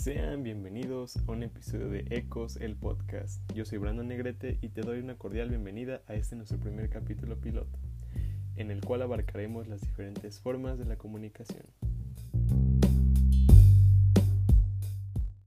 Sean bienvenidos a un episodio de Ecos, el podcast. Yo soy Brandon Negrete y te doy una cordial bienvenida a este nuestro primer capítulo piloto, en el cual abarcaremos las diferentes formas de la comunicación.